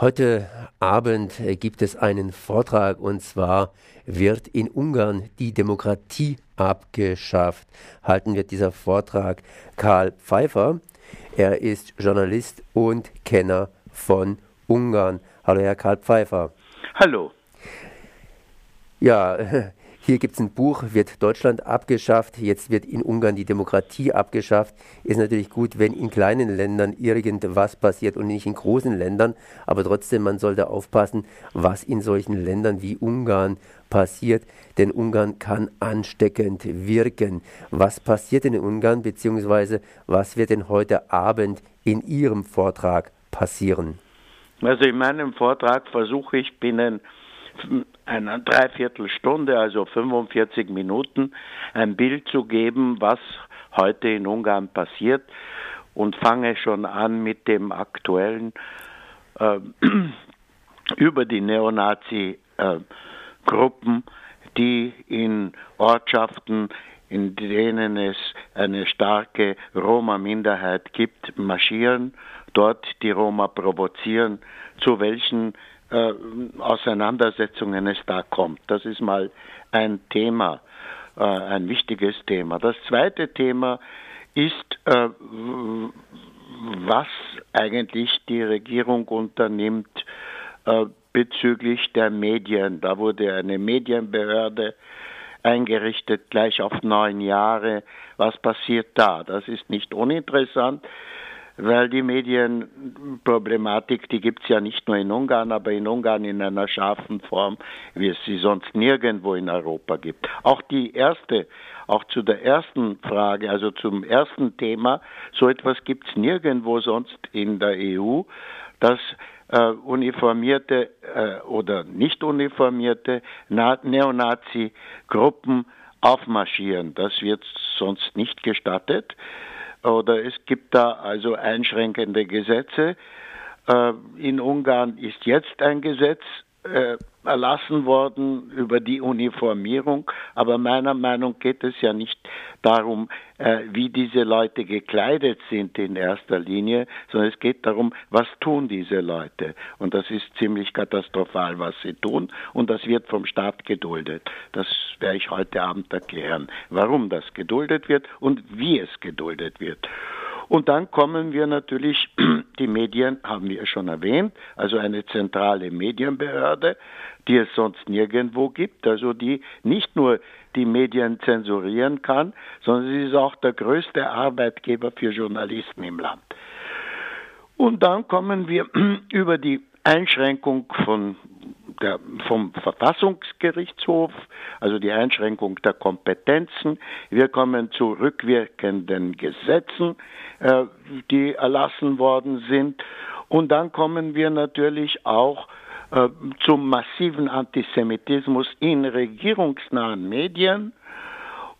Heute Abend gibt es einen Vortrag und zwar wird in Ungarn die Demokratie abgeschafft. Halten wird dieser Vortrag Karl Pfeiffer. Er ist Journalist und Kenner von Ungarn. Hallo, Herr Karl Pfeiffer. Hallo. Ja, hier gibt es ein Buch, wird Deutschland abgeschafft, jetzt wird in Ungarn die Demokratie abgeschafft. Ist natürlich gut, wenn in kleinen Ländern irgendwas passiert und nicht in großen Ländern, aber trotzdem, man sollte aufpassen, was in solchen Ländern wie Ungarn passiert, denn Ungarn kann ansteckend wirken. Was passiert denn in Ungarn, beziehungsweise was wird denn heute Abend in Ihrem Vortrag passieren? Also in meinem Vortrag versuche ich binnen einer Dreiviertelstunde, also 45 Minuten, ein Bild zu geben, was heute in Ungarn passiert. Und fange schon an mit dem aktuellen äh, über die Neonazi-Gruppen, äh, die in Ortschaften, in denen es eine starke Roma-Minderheit gibt, marschieren, dort die Roma provozieren, zu welchen äh, Auseinandersetzungen es da kommt. Das ist mal ein Thema, äh, ein wichtiges Thema. Das zweite Thema ist, äh, was eigentlich die Regierung unternimmt äh, bezüglich der Medien. Da wurde eine Medienbehörde eingerichtet, gleich auf neun Jahre. Was passiert da? Das ist nicht uninteressant weil die Medienproblematik, die gibt es ja nicht nur in Ungarn, aber in Ungarn in einer scharfen Form, wie es sie sonst nirgendwo in Europa gibt. Auch die erste, auch zu der ersten Frage, also zum ersten Thema, so etwas gibt es nirgendwo sonst in der EU, dass äh, uniformierte äh, oder nicht uniformierte Neonazi-Gruppen aufmarschieren. Das wird sonst nicht gestattet oder es gibt da also einschränkende Gesetze. Äh, in Ungarn ist jetzt ein Gesetz äh, erlassen worden über die Uniformierung, aber meiner Meinung geht es ja nicht darum, äh, wie diese Leute gekleidet sind in erster Linie, sondern es geht darum, was tun diese Leute. Und das ist ziemlich katastrophal, was sie tun, und das wird vom Staat geduldet. Das werde ich heute Abend erklären, warum das geduldet wird und wie es geduldet wird. Und dann kommen wir natürlich, die Medien haben wir schon erwähnt, also eine zentrale Medienbehörde, die es sonst nirgendwo gibt, also die nicht nur die Medien zensurieren kann, sondern sie ist auch der größte Arbeitgeber für Journalisten im Land. Und dann kommen wir über die Einschränkung von der, vom Verfassungsgerichtshof, also die Einschränkung der Kompetenzen. Wir kommen zu rückwirkenden Gesetzen, äh, die erlassen worden sind. Und dann kommen wir natürlich auch äh, zum massiven Antisemitismus in regierungsnahen Medien.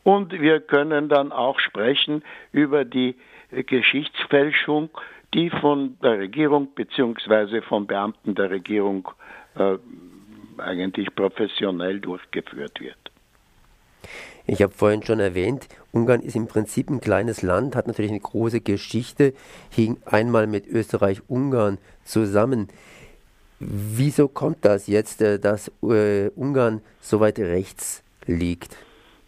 Und wir können dann auch sprechen über die Geschichtsfälschung, die von der Regierung bzw. von Beamten der Regierung äh, eigentlich professionell durchgeführt wird. Ich habe vorhin schon erwähnt, Ungarn ist im Prinzip ein kleines Land, hat natürlich eine große Geschichte, hing einmal mit Österreich-Ungarn zusammen. Wieso kommt das jetzt, äh, dass äh, Ungarn so weit rechts liegt?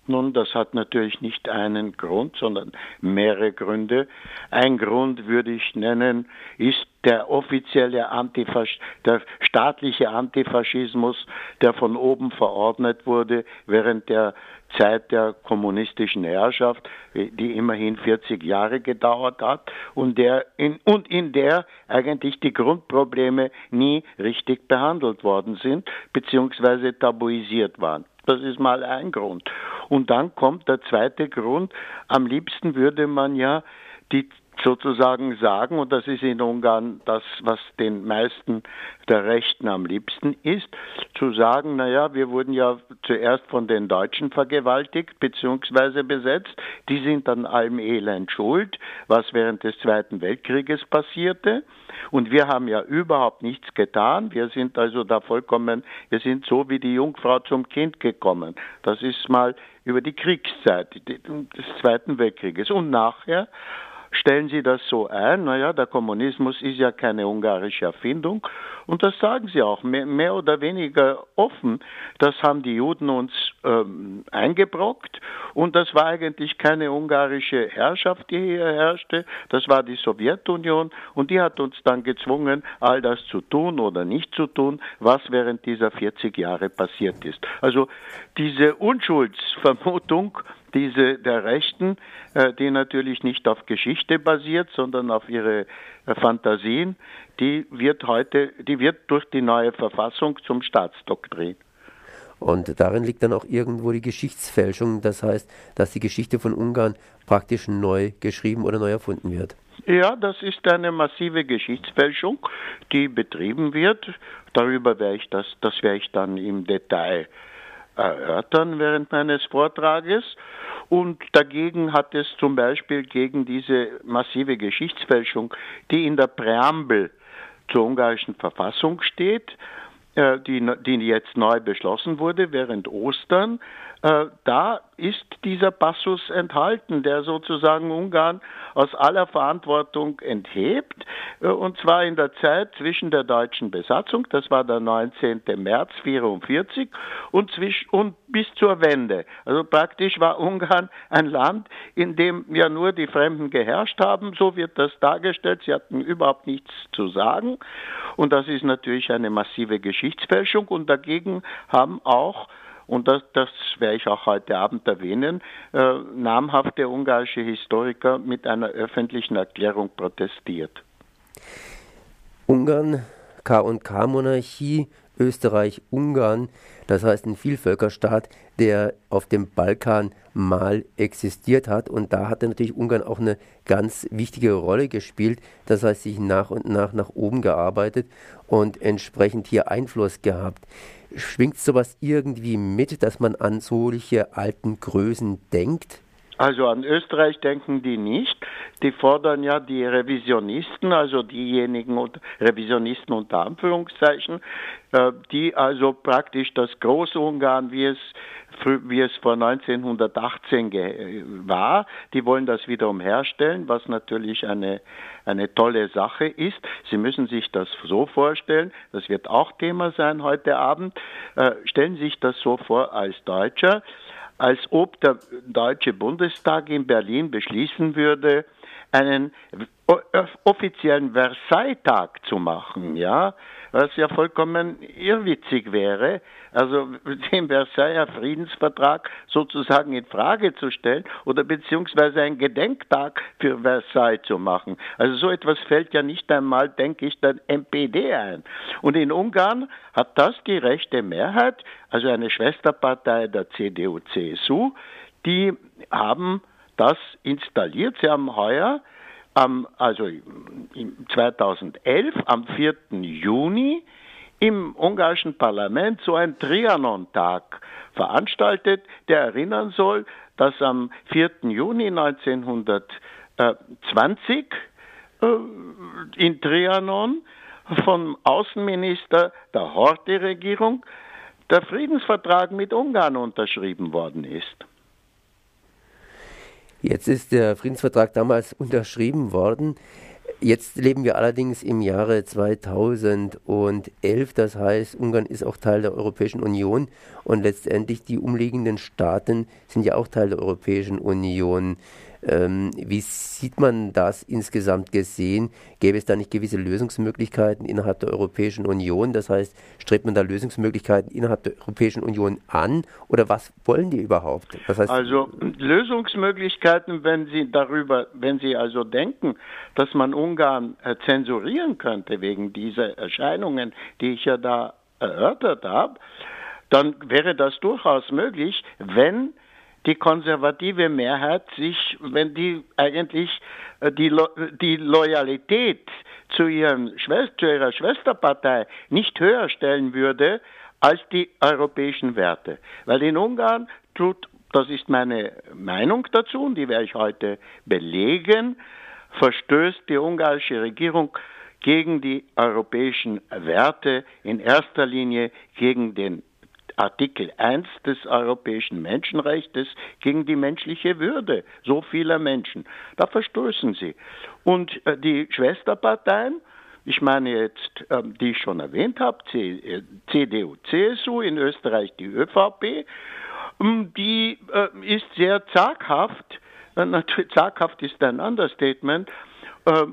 Nun, das hat natürlich nicht einen Grund, sondern mehrere Gründe. Ein Grund würde ich nennen, ist der offizielle Antifasch der staatliche Antifaschismus, der von oben verordnet wurde während der Zeit der kommunistischen Herrschaft, die immerhin 40 Jahre gedauert hat und, der in, und in der eigentlich die Grundprobleme nie richtig behandelt worden sind beziehungsweise tabuisiert waren. Das ist mal ein Grund. Und dann kommt der zweite Grund. Am liebsten würde man ja die sozusagen sagen, und das ist in Ungarn das, was den meisten der Rechten am liebsten ist, zu sagen, naja, wir wurden ja zuerst von den Deutschen vergewaltigt bzw. besetzt, die sind an allem Elend schuld, was während des Zweiten Weltkrieges passierte. Und wir haben ja überhaupt nichts getan. Wir sind also da vollkommen, wir sind so wie die Jungfrau zum Kind gekommen. Das ist mal über die Kriegszeit des Zweiten Weltkrieges. Und nachher stellen Sie das so ein, naja, der Kommunismus ist ja keine ungarische Erfindung und das sagen Sie auch mehr, mehr oder weniger offen. Das haben die Juden uns ähm, eingebrockt und das war eigentlich keine ungarische Herrschaft, die hier herrschte, das war die Sowjetunion und die hat uns dann gezwungen, all das zu tun oder nicht zu tun, was während dieser 40 Jahre passiert ist. Also diese Unschuldsvermutung, diese der Rechten, äh, die natürlich nicht auf Geschichte basiert, sondern auf ihre äh, Fantasien, die wird heute, die wird durch die neue Verfassung zum Staatsdoktrin. Und darin liegt dann auch irgendwo die Geschichtsfälschung, das heißt, dass die Geschichte von Ungarn praktisch neu geschrieben oder neu erfunden wird. Ja, das ist eine massive Geschichtsfälschung, die betrieben wird. Darüber werde ich das, das werde ich dann im Detail erörtern während meines Vortrages. Und dagegen hat es zum Beispiel gegen diese massive Geschichtsfälschung, die in der Präambel zur ungarischen Verfassung steht, äh, die, die jetzt neu beschlossen wurde während Ostern, äh, da ist dieser Passus enthalten, der sozusagen Ungarn aus aller Verantwortung enthebt, äh, und zwar in der Zeit zwischen der deutschen Besatzung, das war der 19. März 1944, und, zwisch, und bis zur Wende. Also praktisch war Ungarn ein Land, in dem ja nur die Fremden geherrscht haben, so wird das dargestellt, sie hatten überhaupt nichts zu sagen, und das ist natürlich eine massive Geschichtsfälschung, und dagegen haben auch und das, das werde ich auch heute Abend erwähnen, äh, namhafte ungarische Historiker mit einer öffentlichen Erklärung protestiert. Ungarn, K&K-Monarchie, Österreich, Ungarn, das heißt ein Vielvölkerstaat, der auf dem Balkan mal existiert hat. Und da hat natürlich Ungarn auch eine ganz wichtige Rolle gespielt. Das heißt, sich nach und nach nach oben gearbeitet und entsprechend hier Einfluss gehabt. Schwingt sowas irgendwie mit, dass man an solche alten Größen denkt? Also an Österreich denken die nicht. Die fordern ja die Revisionisten, also diejenigen Revisionisten unter Anführungszeichen, äh, die also praktisch das Großungarn, wie es wie es vor 1918 war. Die wollen das wiederum herstellen, was natürlich eine, eine tolle Sache ist. Sie müssen sich das so vorstellen, das wird auch Thema sein heute Abend. Äh, stellen Sie sich das so vor als Deutscher, als ob der Deutsche Bundestag in Berlin beschließen würde, einen offiziellen Versailles-Tag zu machen, ja, was ja vollkommen irrwitzig wäre, also den Versailler Friedensvertrag sozusagen in Frage zu stellen oder beziehungsweise einen Gedenktag für Versailles zu machen. Also so etwas fällt ja nicht einmal, denke ich, der MPD ein. Und in Ungarn hat das die rechte Mehrheit, also eine Schwesterpartei der CDU-CSU, die haben das installiert. Sie haben heuer am, also 2011, am 4. Juni, im ungarischen Parlament so ein Trianon-Tag veranstaltet, der erinnern soll, dass am 4. Juni 1920 äh, in Trianon vom Außenminister der Horthy-Regierung der Friedensvertrag mit Ungarn unterschrieben worden ist. Jetzt ist der Friedensvertrag damals unterschrieben worden. Jetzt leben wir allerdings im Jahre 2011, das heißt, Ungarn ist auch Teil der Europäischen Union und letztendlich die umliegenden Staaten sind ja auch Teil der Europäischen Union. Ähm, wie sieht man das insgesamt gesehen? Gäbe es da nicht gewisse Lösungsmöglichkeiten innerhalb der Europäischen Union? Das heißt, strebt man da Lösungsmöglichkeiten innerhalb der Europäischen Union an? Oder was wollen die überhaupt? Das heißt, also Lösungsmöglichkeiten, wenn Sie darüber, wenn Sie also denken, dass man Ungarn äh, zensurieren könnte wegen dieser Erscheinungen, die ich ja da erörtert habe, dann wäre das durchaus möglich, wenn die konservative Mehrheit sich, wenn die eigentlich äh, die, Lo die Loyalität zu, ihren Schwester, zu ihrer Schwesterpartei nicht höher stellen würde als die europäischen Werte. Weil in Ungarn tut, das ist meine Meinung dazu und die werde ich heute belegen, verstößt die ungarische Regierung gegen die europäischen Werte, in erster Linie gegen den Artikel 1 des Europäischen Menschenrechts gegen die menschliche Würde so vieler Menschen. Da verstoßen sie. Und äh, die Schwesterparteien, ich meine jetzt, ähm, die ich schon erwähnt habe, CDU, äh, CSU, in Österreich die ÖVP, ähm, die äh, ist sehr zaghaft, natürlich zaghaft ist ein Understatement,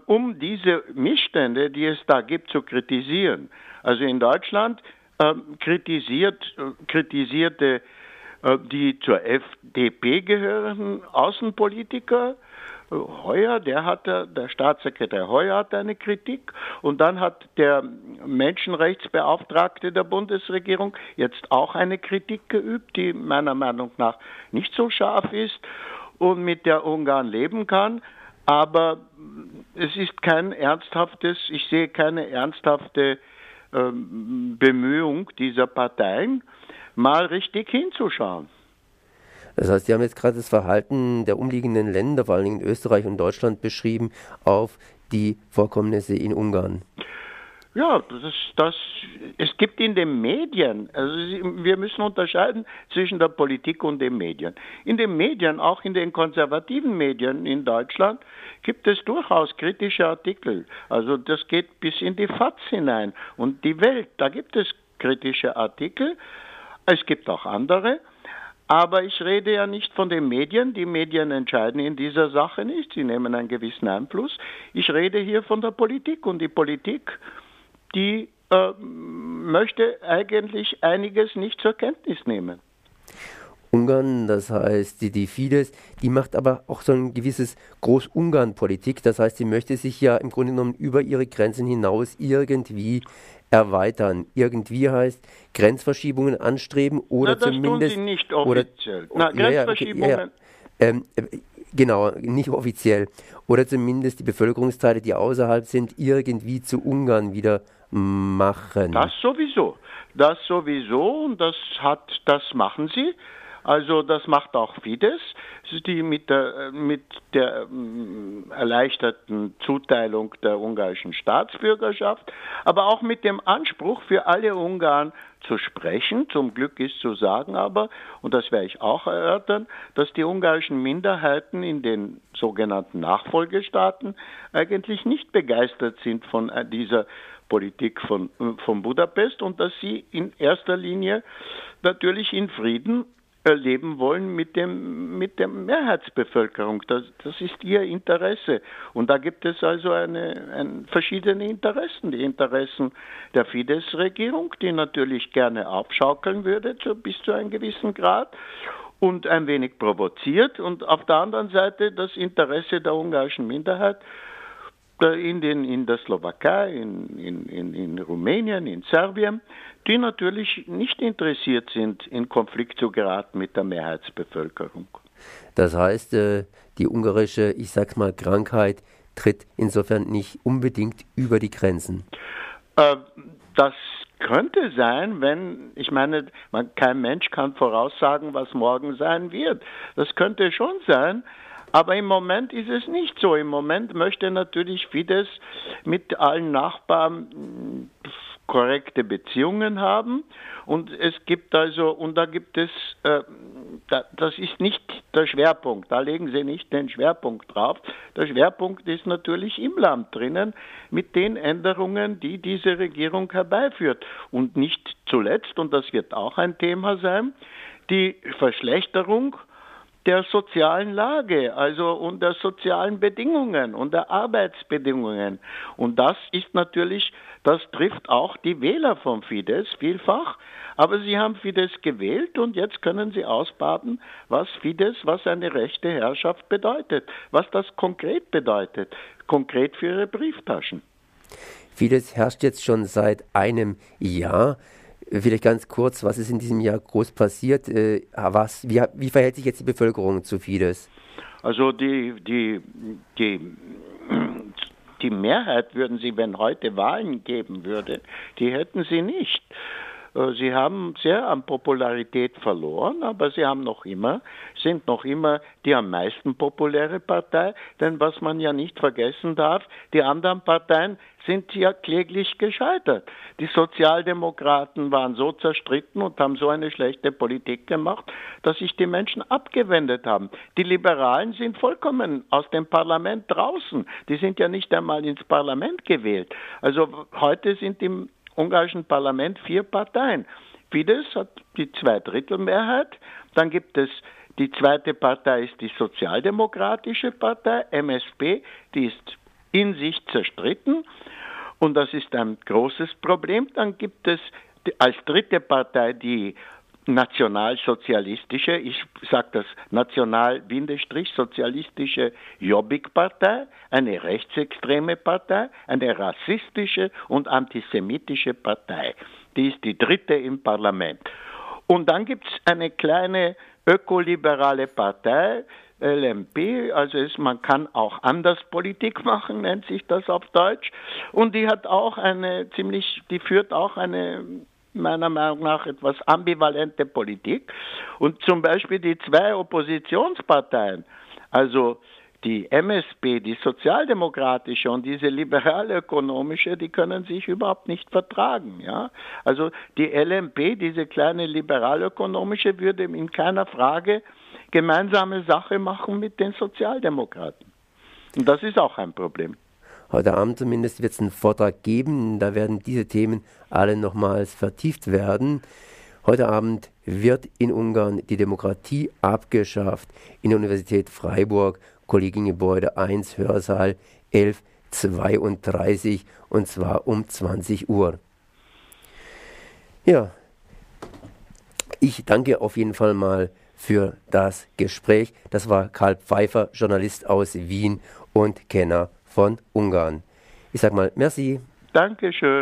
um diese Missstände, die es da gibt, zu kritisieren. Also in Deutschland ähm, kritisiert, äh, kritisierte äh, die zur FDP gehörenden Außenpolitiker. Äh, Heuer, der hatte, der Staatssekretär Heuer hat eine Kritik und dann hat der Menschenrechtsbeauftragte der Bundesregierung jetzt auch eine Kritik geübt, die meiner Meinung nach nicht so scharf ist und mit der Ungarn leben kann. Aber es ist kein ernsthaftes, ich sehe keine ernsthafte ähm, Bemühung dieser Parteien, mal richtig hinzuschauen. Das heißt, Sie haben jetzt gerade das Verhalten der umliegenden Länder, vor allen Dingen Österreich und Deutschland, beschrieben auf die Vorkommnisse in Ungarn. Ja, das, das, es gibt in den Medien, also wir müssen unterscheiden zwischen der Politik und den Medien. In den Medien, auch in den konservativen Medien in Deutschland, gibt es durchaus kritische Artikel. Also das geht bis in die FAZ hinein und die Welt, da gibt es kritische Artikel. Es gibt auch andere. Aber ich rede ja nicht von den Medien. Die Medien entscheiden in dieser Sache nicht. Sie nehmen einen gewissen Einfluss. Ich rede hier von der Politik. Und die Politik die äh, möchte eigentlich einiges nicht zur Kenntnis nehmen. Ungarn, das heißt die, die Fidesz, die macht aber auch so ein gewisses Groß-Ungarn-Politik. Das heißt, sie möchte sich ja im Grunde genommen über ihre Grenzen hinaus irgendwie erweitern. Irgendwie heißt Grenzverschiebungen anstreben oder Na, das zumindest. Tun sie nicht offiziell. Oder, Na, Grenzverschiebungen. Ja, ja, ähm, Genau, nicht offiziell. Oder zumindest die Bevölkerungsteile, die außerhalb sind, irgendwie zu Ungarn wieder machen. Das sowieso. Das sowieso und das hat, das machen sie. Also das macht auch Fidesz, die mit der, mit der ähm, erleichterten Zuteilung der ungarischen Staatsbürgerschaft, aber auch mit dem Anspruch für alle Ungarn zu sprechen. Zum Glück ist zu sagen aber, und das werde ich auch erörtern, dass die ungarischen Minderheiten in den sogenannten Nachfolgestaaten eigentlich nicht begeistert sind von äh, dieser Politik von, äh, von Budapest und dass sie in erster Linie natürlich in Frieden leben wollen mit dem mit der Mehrheitsbevölkerung. Das, das ist ihr Interesse. Und da gibt es also eine, ein, verschiedene Interessen. Die Interessen der Fidesz-Regierung, die natürlich gerne aufschaukeln würde zu, bis zu einem gewissen Grad und ein wenig provoziert. Und auf der anderen Seite das Interesse der ungarischen Minderheit, in, den, in der Slowakei, in, in, in, Rumänien, in Serbien, die natürlich nicht interessiert sind, in Konflikt zu geraten mit der Mehrheitsbevölkerung. Das heißt, äh, die ungarische, ich sag's mal, Krankheit tritt insofern nicht unbedingt über die Grenzen. Äh, das könnte sein, wenn, ich meine, man, kein Mensch kann voraussagen, was morgen sein wird. Das könnte schon sein, aber im Moment ist es nicht so. Im Moment möchte natürlich Fidesz mit allen Nachbarn hm, korrekte Beziehungen haben. Und es gibt also und da gibt es äh, da, das ist nicht der Schwerpunkt. Da legen sie nicht den Schwerpunkt drauf. Der Schwerpunkt ist natürlich im Land drinnen mit den Änderungen die diese Regierung herbeiführt. Und nicht zuletzt und das wird auch ein Thema sein die Verschlechterung der sozialen Lage, also und der sozialen Bedingungen und der Arbeitsbedingungen. Und das ist natürlich, das trifft auch die Wähler vom Fidesz vielfach. Aber sie haben Fidesz gewählt und jetzt können sie ausbaden, was Fidesz, was eine rechte Herrschaft bedeutet, was das konkret bedeutet, konkret für ihre Brieftaschen. Fidesz herrscht jetzt schon seit einem Jahr. Vielleicht ganz kurz, was ist in diesem Jahr groß passiert? Äh, was, wie, wie verhält sich jetzt die Bevölkerung zu Fidesz? Also die, die, die, die Mehrheit würden sie, wenn heute Wahlen geben würde, die hätten sie nicht. Äh, sie haben sehr an Popularität verloren, aber sie haben noch immer, sind noch immer die am meisten populäre Partei, denn was man ja nicht vergessen darf, die anderen Parteien sind ja kläglich gescheitert. Die Sozialdemokraten waren so zerstritten und haben so eine schlechte Politik gemacht, dass sich die Menschen abgewendet haben. Die Liberalen sind vollkommen aus dem Parlament draußen. Die sind ja nicht einmal ins Parlament gewählt. Also heute sind im ungarischen Parlament vier Parteien. Fidesz hat die Zweidrittelmehrheit, dann gibt es die zweite Partei ist die Sozialdemokratische Partei, MSP, die ist in sich zerstritten und das ist ein großes Problem. Dann gibt es als dritte Partei die nationalsozialistische, ich sage das national-sozialistische Jobbik-Partei, eine rechtsextreme Partei, eine rassistische und antisemitische Partei. Die ist die dritte im Parlament. Und dann gibt es eine kleine ökoliberale Partei, LMP, also ist, man kann auch anders Politik machen, nennt sich das auf Deutsch. Und die hat auch eine ziemlich, die führt auch eine meiner Meinung nach etwas ambivalente Politik. Und zum Beispiel die zwei Oppositionsparteien, also die MSP, die sozialdemokratische und diese liberal-ökonomische, die können sich überhaupt nicht vertragen. Ja? Also die LMP, diese kleine liberal-ökonomische, würde in keiner Frage gemeinsame Sache machen mit den Sozialdemokraten. Und das ist auch ein Problem. Heute Abend zumindest wird es einen Vortrag geben, da werden diese Themen alle nochmals vertieft werden. Heute Abend wird in Ungarn die Demokratie abgeschafft in der Universität Freiburg, Kollegiengebäude 1, Hörsaal 1132 und zwar um 20 Uhr. Ja, ich danke auf jeden Fall mal für das Gespräch. Das war Karl Pfeiffer, Journalist aus Wien und Kenner von Ungarn. Ich sage mal merci. Dankeschön.